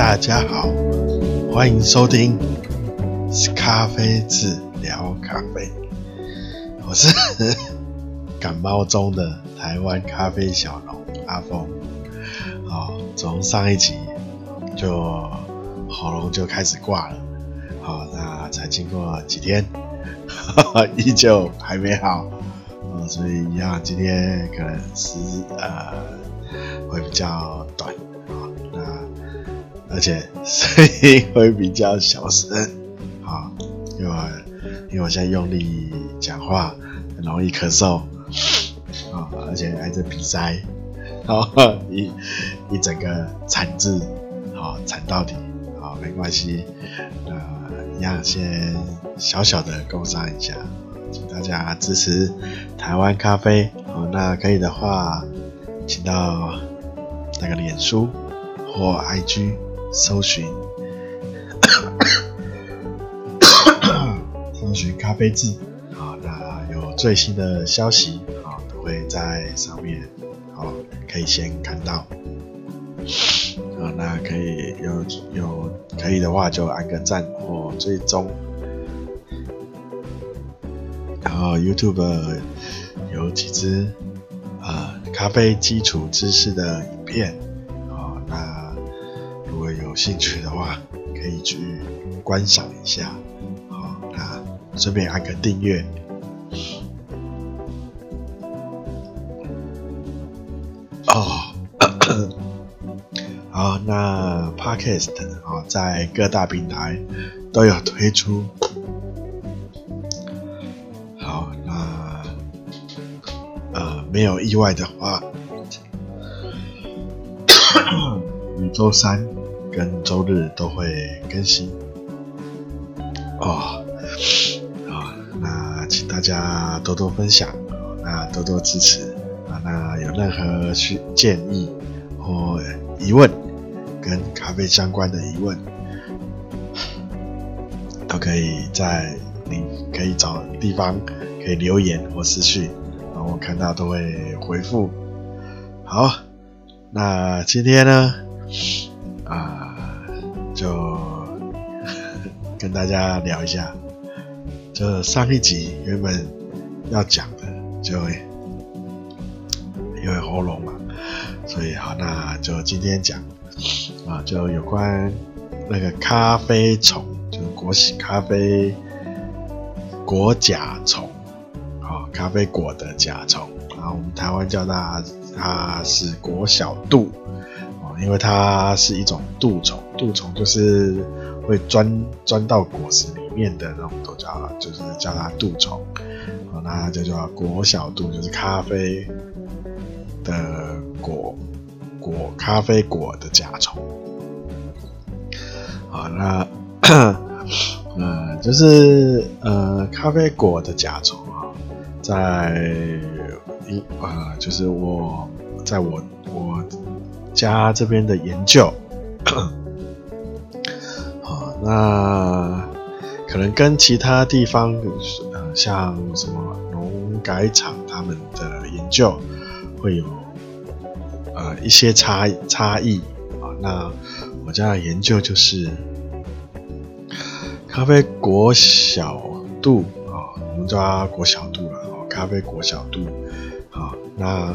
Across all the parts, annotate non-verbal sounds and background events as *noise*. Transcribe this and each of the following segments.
大家好，欢迎收听咖啡治疗咖啡。我是 *laughs* 感冒中的台湾咖啡小农阿峰。好，从上一集就喉咙就开始挂了。好，那才经过几天，*laughs* 依旧还没好。所以一样，今天可能是呃会比较短，而且声音会比较小声。啊，因为因为我现在用力讲话，很容易咳嗽。啊，而且挨着鼻塞，然后 *laughs* 一一整个惨字。好惨到底。好，没关系，呃一样先小小的工商一下。请大家支持台湾咖啡。好，那可以的话，请到那个脸书或 IG 搜寻，搜寻咖啡志啊，那有最新的消息啊，都会在上面好，可以先看到啊，那可以有有可以的话就按个赞或追踪。然后 YouTube 有几支啊、咖啡基础知识的影片，兴趣的话，可以去观赏一下，好、那顺便按个订阅。哦，*coughs* 好，那 Podcast 啊、哦，在各大平台都有推出。好，那呃没有意外的话，*coughs* 每周三跟周日都会更新哦。啊，那请大家多多分享，那多多支持啊。那有任何需建议或疑问，跟咖啡相关的疑问，都可以在你可以找地方可以留言或私讯。我看到都会回复。好，那今天呢，就跟大家聊一下。就上一集原本要讲的，就因为喉咙嘛，所以好，那就今天讲啊，就有关那个咖啡虫，就是果喜咖啡果甲虫。啊咖啡果的甲虫啊，我们台湾叫它它是果小蠹因为它是一种蠹虫，蠹虫就是会钻钻到果实里面的那种，都叫就是叫它蠹虫啊，那就叫果小蠹，就是咖啡的果果咖啡果的甲虫好，那 *coughs* 呃就是呃咖啡果的甲虫啊。在一、呃，就是我在我我家这边的研究，好，*coughs* 那可能跟其他地方，呃，像什么农改场他们的研究会有呃一些差差异啊。那我家的研究就是咖啡果小度啊，我们叫它果小度了。咖啡果小度，好，那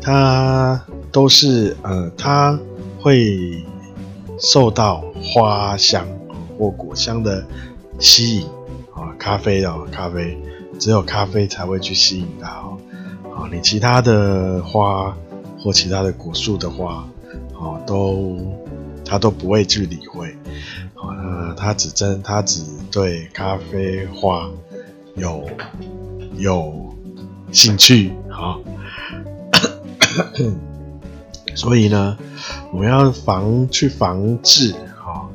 它都是呃，它会受到花香或果香的吸引啊，咖啡哦，咖啡只有咖啡才会去吸引它哦，啊，你其他的花或其他的果树的花，哦，都它都不会去理会，好，那它只针它只对咖啡花有。有兴趣，好，所以呢，我们要防去防治，哈，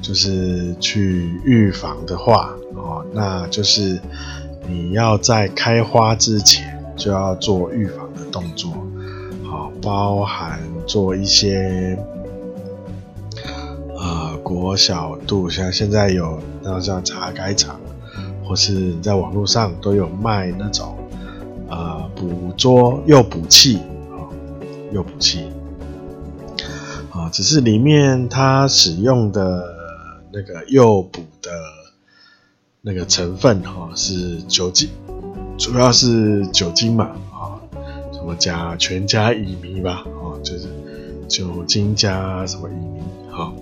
就是去预防的话，哦，那就是你要在开花之前就要做预防的动作，好，包含做一些呃国小度，像现在有那像茶改厂。或是你在网络上都有卖那种，呃，捕捉诱捕器啊，诱捕器，只是里面它使用的那个诱捕的那个成分哈是酒精，主要是酒精嘛啊，什么加全加乙醚吧，哦，就是酒精加什么乙醚哈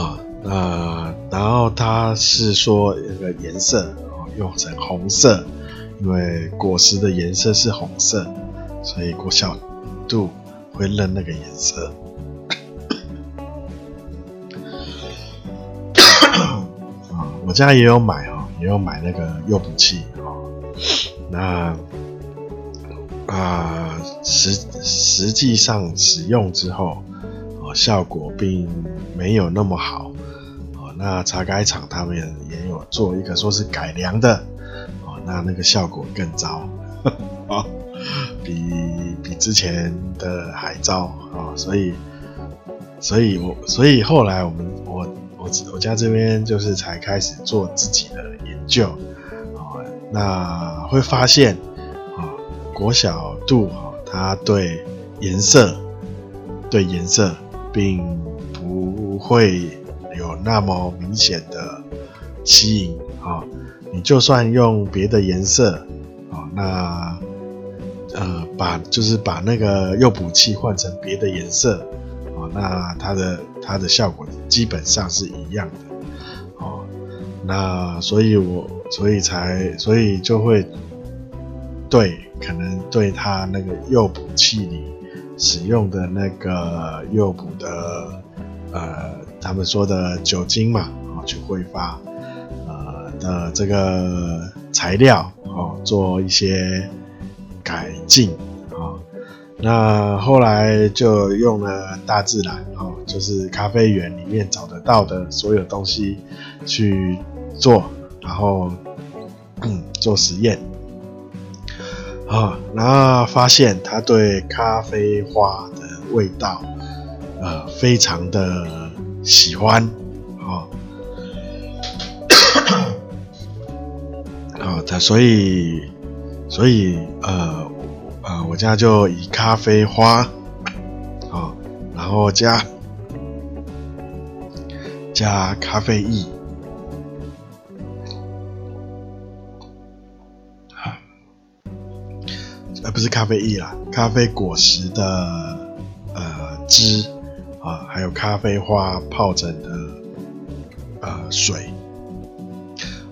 啊，那然后它是说那个颜色哦用成红色，因为果实的颜色是红色，所以果效度。会认那个颜色，*coughs* 啊，我家也有买哦，也有买那个诱捕器哦。那啊，实实际上使用之后，哦，效果并没有那么好哦。那茶改厂他们也有做一个说是改良的哦，那那个效果更糟啊。*laughs* 比比之前的还糟啊，所以，所以我所以后来我们我我我家这边就是才开始做自己的研究啊，那会发现啊，果小度啊，它对颜色对颜色并不会有那么明显的吸引啊，你就算用别的颜色啊，那。呃，把就是把那个诱捕器换成别的颜色，哦，那它的它的效果基本上是一样的，哦，那所以我所以才所以就会对可能对它那个诱捕器里使用的那个诱捕的呃他们说的酒精嘛，哦，去挥发呃的这个材料哦，做一些。改进啊，那后来就用了大自然哦，就是咖啡园里面找得到的所有东西去做，然后嗯做实验啊，然后发现它对咖啡花的味道呃非常的喜欢啊，啊，它 *coughs* 所以。所以，呃，呃，我家就以咖啡花，啊，然后加加咖啡液，啊，呃，不是咖啡液啦，咖啡果实的呃汁啊，还有咖啡花泡成的呃水，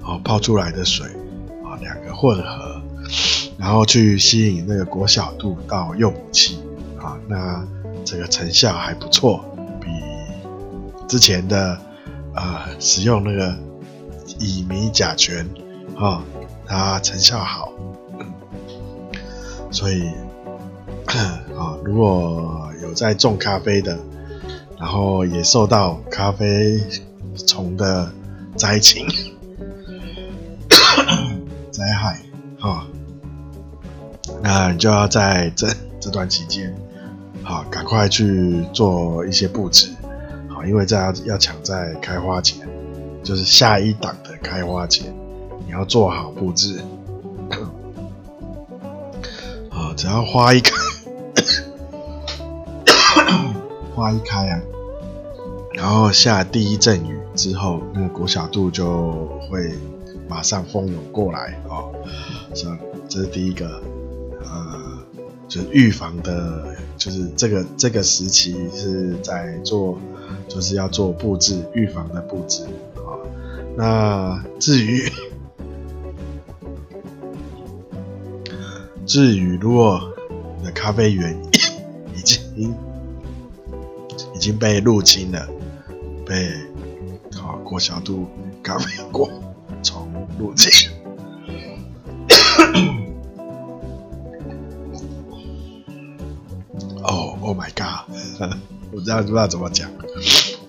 哦，泡出来的水啊，两个混合。然后去吸引那个果小度到诱捕器啊，那这个成效还不错，比之前的呃使用那个乙醚甲醛啊，它成效好，所以啊，如果有在种咖啡的，然后也受到咖啡虫的灾情 *coughs* 灾害啊。那你就要在这这段期间，好，赶快去做一些布置，好，因为这要要抢在开花前，就是下一档的开花前，你要做好布置，*coughs* 啊，只要花一开，*coughs* 花一开啊，然后下第一阵雨之后，那个果小度就会马上蜂拥过来哦，这这是第一个。就是预防的，就是这个这个时期是在做，就是要做布置预防的布置啊。那至于至于如果你的咖啡园已经已经被入侵了，被好果小度咖啡果虫入侵。我这样不知道怎么讲。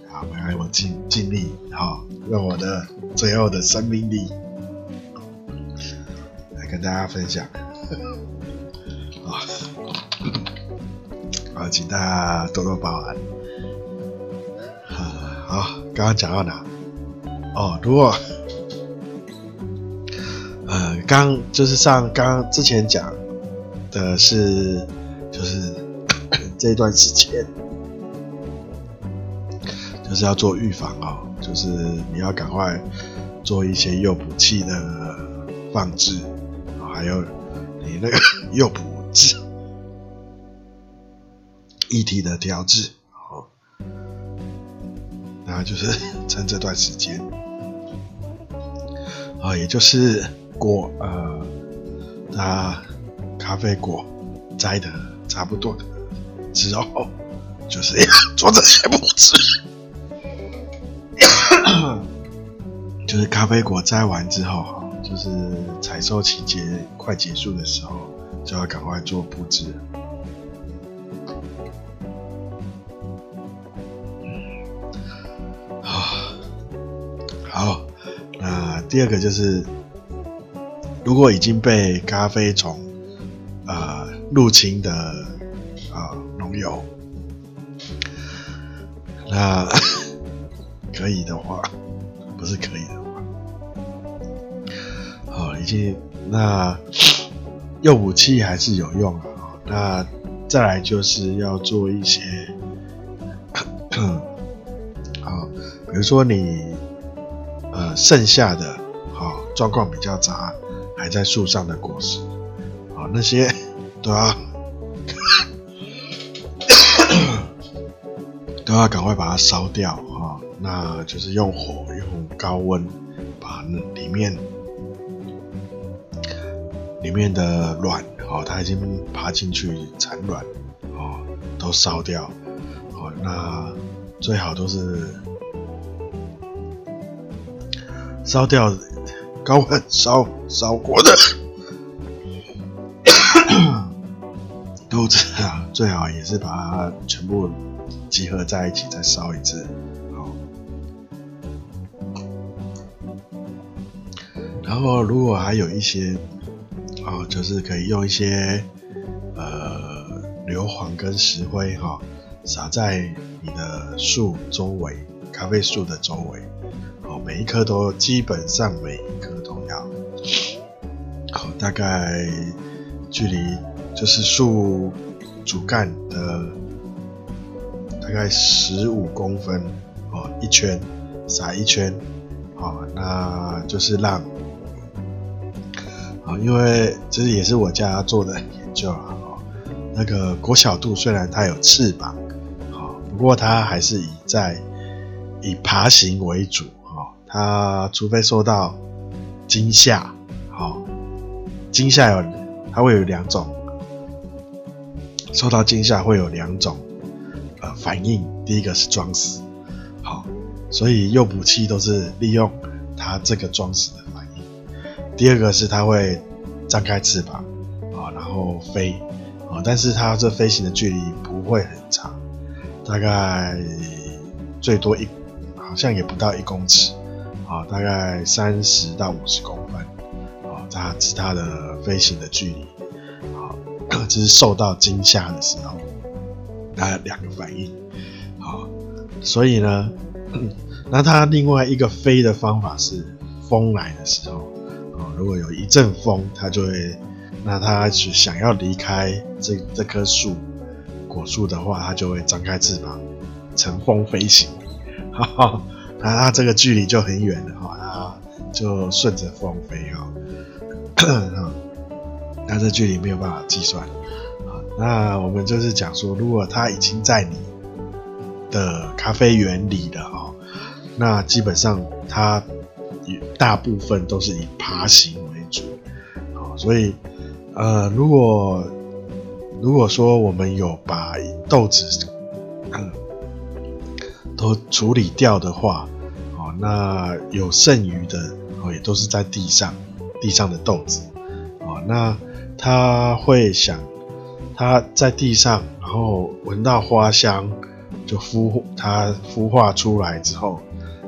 好，来，我尽尽力，好，用我的最后的生命力来跟大家分享。*laughs* 好，好，请大家多多包涵。好，刚刚讲到哪？哦，如果，呃，刚就是上刚之前讲的是，就是。这段时间，是要做预防哦，就是你要赶快做一些诱捕器的放置，还有你那个 *laughs* 诱捕剂液体的调制，哦，那就是趁这段时间，啊，也就是果呃，那咖啡果摘的差不多的之后，就是要 *laughs* 做这些布置，就是咖啡果摘完之后，哈，就是采收期节快结束的时候，就要赶快做布置。好，那第二个就是，如果已经被咖啡虫呃入侵的啊农友，那 *laughs* 可以的话，不是可以的吗，好，已经那用武器还是有用啊。那再来就是要做一些，*coughs* 好，比如说你。呃，剩下的好状况比较杂，还在树上的果实，啊，那些 *laughs* 都要 *coughs* *coughs* 都要赶快把它烧掉啊！那就是用火高温把那里面里面的卵，哦，它已经爬进去产卵，哦，都烧掉，哦，那最好都是。烧掉高温烧烧过的肚子啊，最好也是把它全部集合在一起再烧一次，然后如果还有一些哦，就是可以用一些呃硫磺跟石灰哈，撒在你的树周围，咖啡树的周围。哦每一颗都基本上每一颗都要，好，大概距离就是树主干的大概十五公分哦，一圈撒一圈，好，那就是让，啊，因为这也是我家做的研究啊，那个国小度虽然它有翅膀，好，不过它还是以在以爬行为主啊。它除非受到惊吓，好，惊吓有它会有两种，受到惊吓会有两种呃反应，第一个是装死，好，所以诱捕器都是利用它这个装死的。第二个是它会张开翅膀啊，然后飞啊，但是它这飞行的距离不会很长，大概最多一好像也不到一公尺。啊，大概三十到五十公分，啊，它是它的飞行的距离，啊，*coughs* 这是受到惊吓的时候，它两个反应，好，所以呢，*coughs* 那它另外一个飞的方法是风来的时候，如果有一阵风，它就会，那它是想要离开这这棵树果树的话，它就会张开翅膀，乘风飞行，哈哈。那它这个距离就很远了哈，它就顺着风飞哈，*coughs* 那这距离没有办法计算。那我们就是讲说，如果它已经在你的咖啡园里了哈，那基本上它大部分都是以爬行为主，啊所以呃，如果如果说我们有把豆子。嗯都处理掉的话，哦，那有剩余的哦，也都是在地上，地上的豆子，哦，那他会想，他在地上，然后闻到花香，就孵，它孵化出来之后，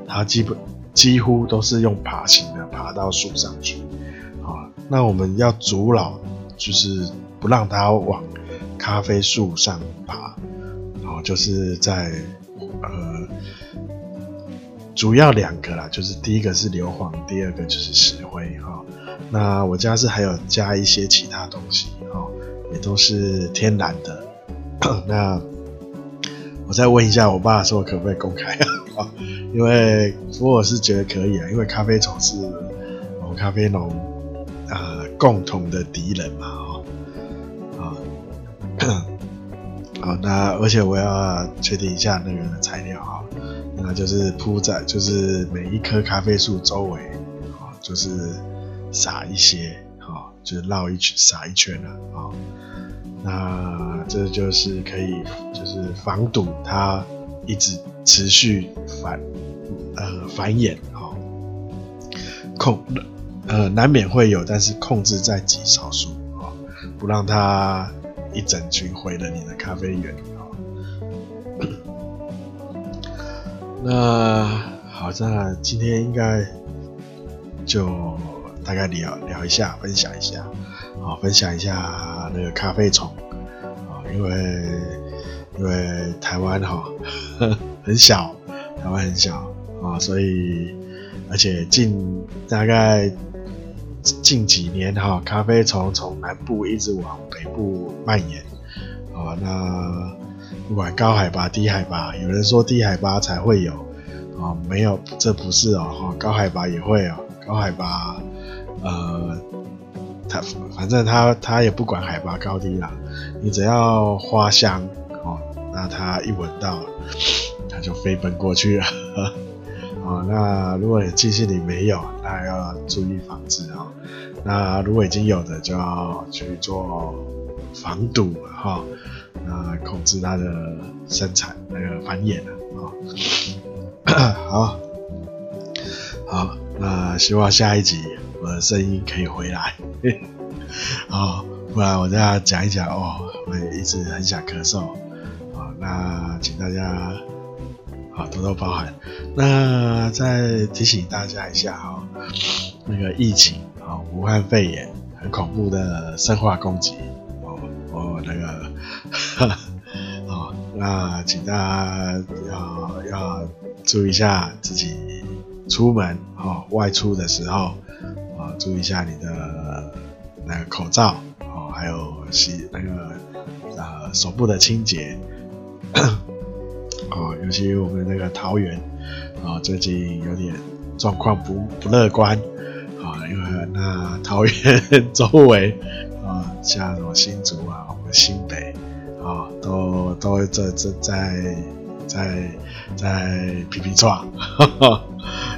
它基本几乎都是用爬行的爬到树上去，啊，那我们要阻挠，就是不让它往咖啡树上爬，然后就是在。呃，主要两个啦，就是第一个是硫磺，第二个就是石灰哈。那我家是还有加一些其他东西哈，也都是天然的。那我再问一下我爸说可不可以公开啊？因为不过我是觉得可以啊，因为咖啡虫是我们咖啡农呃共同的敌人嘛，哦，啊，*coughs* 好，那而且我要确定一下那个材料啊，那就是铺在就是每一棵咖啡树周围啊，就是撒一些啊，就是绕一圈撒一圈了啊。那这就是可以，就是防堵它一直持续繁呃繁衍哈，控呃难免会有，但是控制在极少数啊，不让它一整群毁了你的咖啡园啊。*coughs* 那好，那今天应该就大概聊聊一下，分享一下。好，分享一下那个咖啡虫啊，因为因为台湾哈 *laughs* 很小，台湾很小啊，所以而且近大概近几年哈，咖啡虫从南部一直往北部蔓延啊，那不管高海拔低海拔，有人说低海拔才会有啊，没有，这不是哦，高海拔也会哦，高海拔呃。它反正它它也不管海拔高低啦，你只要花香哦，那它一闻到，它就飞奔过去了。*laughs* 哦，那如果你记性里没有，那要注意防治啊。那如果已经有的，就要去做防堵哈，那控制它的生产那个繁衍啊。*coughs* 好，好，那希望下一集。的声音可以回来，好，*laughs* 不然我再讲一讲哦。我也一直很想咳嗽，那请大家好多多包涵。那再提醒大家一下哈，那个疫情啊，武汉肺炎很恐怖的生化攻击哦，哦那个，好，*laughs* 那请大家要要注意一下自己出门哦，外出的时候。注意一下你的那个口罩哦，还有洗那个呃手部的清洁 *coughs* 哦，尤其我们那个桃园啊，最近有点状况不不乐观啊，因为那桃园周围啊，像什么新竹啊，我们新北啊，都都这这在在在皮皮剉，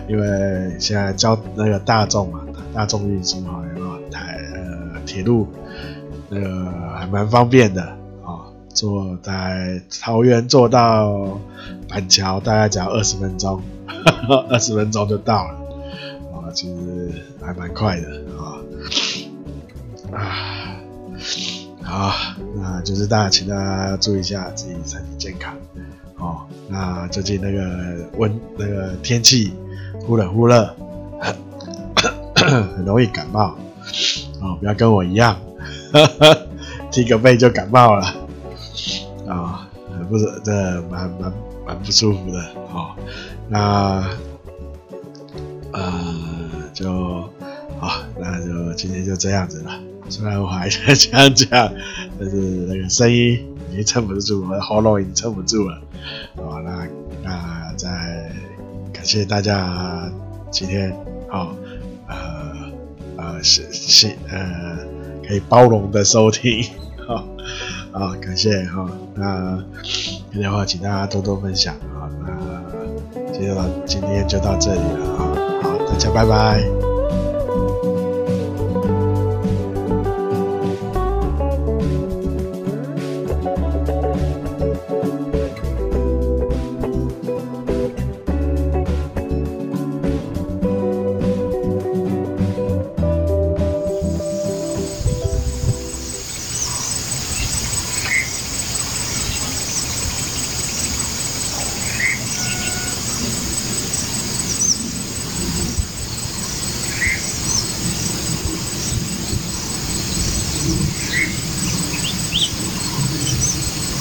因为现在交那个大众嘛。大众运输哈，有台呃铁路那个还蛮方便的啊，坐在桃园坐到板桥大概只要二十分钟，*laughs* 二十分钟就到了啊，其实还蛮快的啊啊好，那就是大家请大家注意一下自己身体健康哦。那最近那个温那个天气忽冷忽热。*clears throat* 很容易感冒哦，不要跟我一样，哈 *laughs* 踢个背就感冒了啊，不是这蛮蛮蛮不舒服的哦。那呃就好，那就今天就这样子了。虽然我还在这样讲，但是那个声音已经撑不住，我的喉咙已经撑不住了。好，那那再感谢大家今天好。是是呃，可以包容的收听，*laughs* 好，好，感谢哈。那今天的话，请大家多多分享啊。那今天到今天就到这里了啊，好，大家拜拜。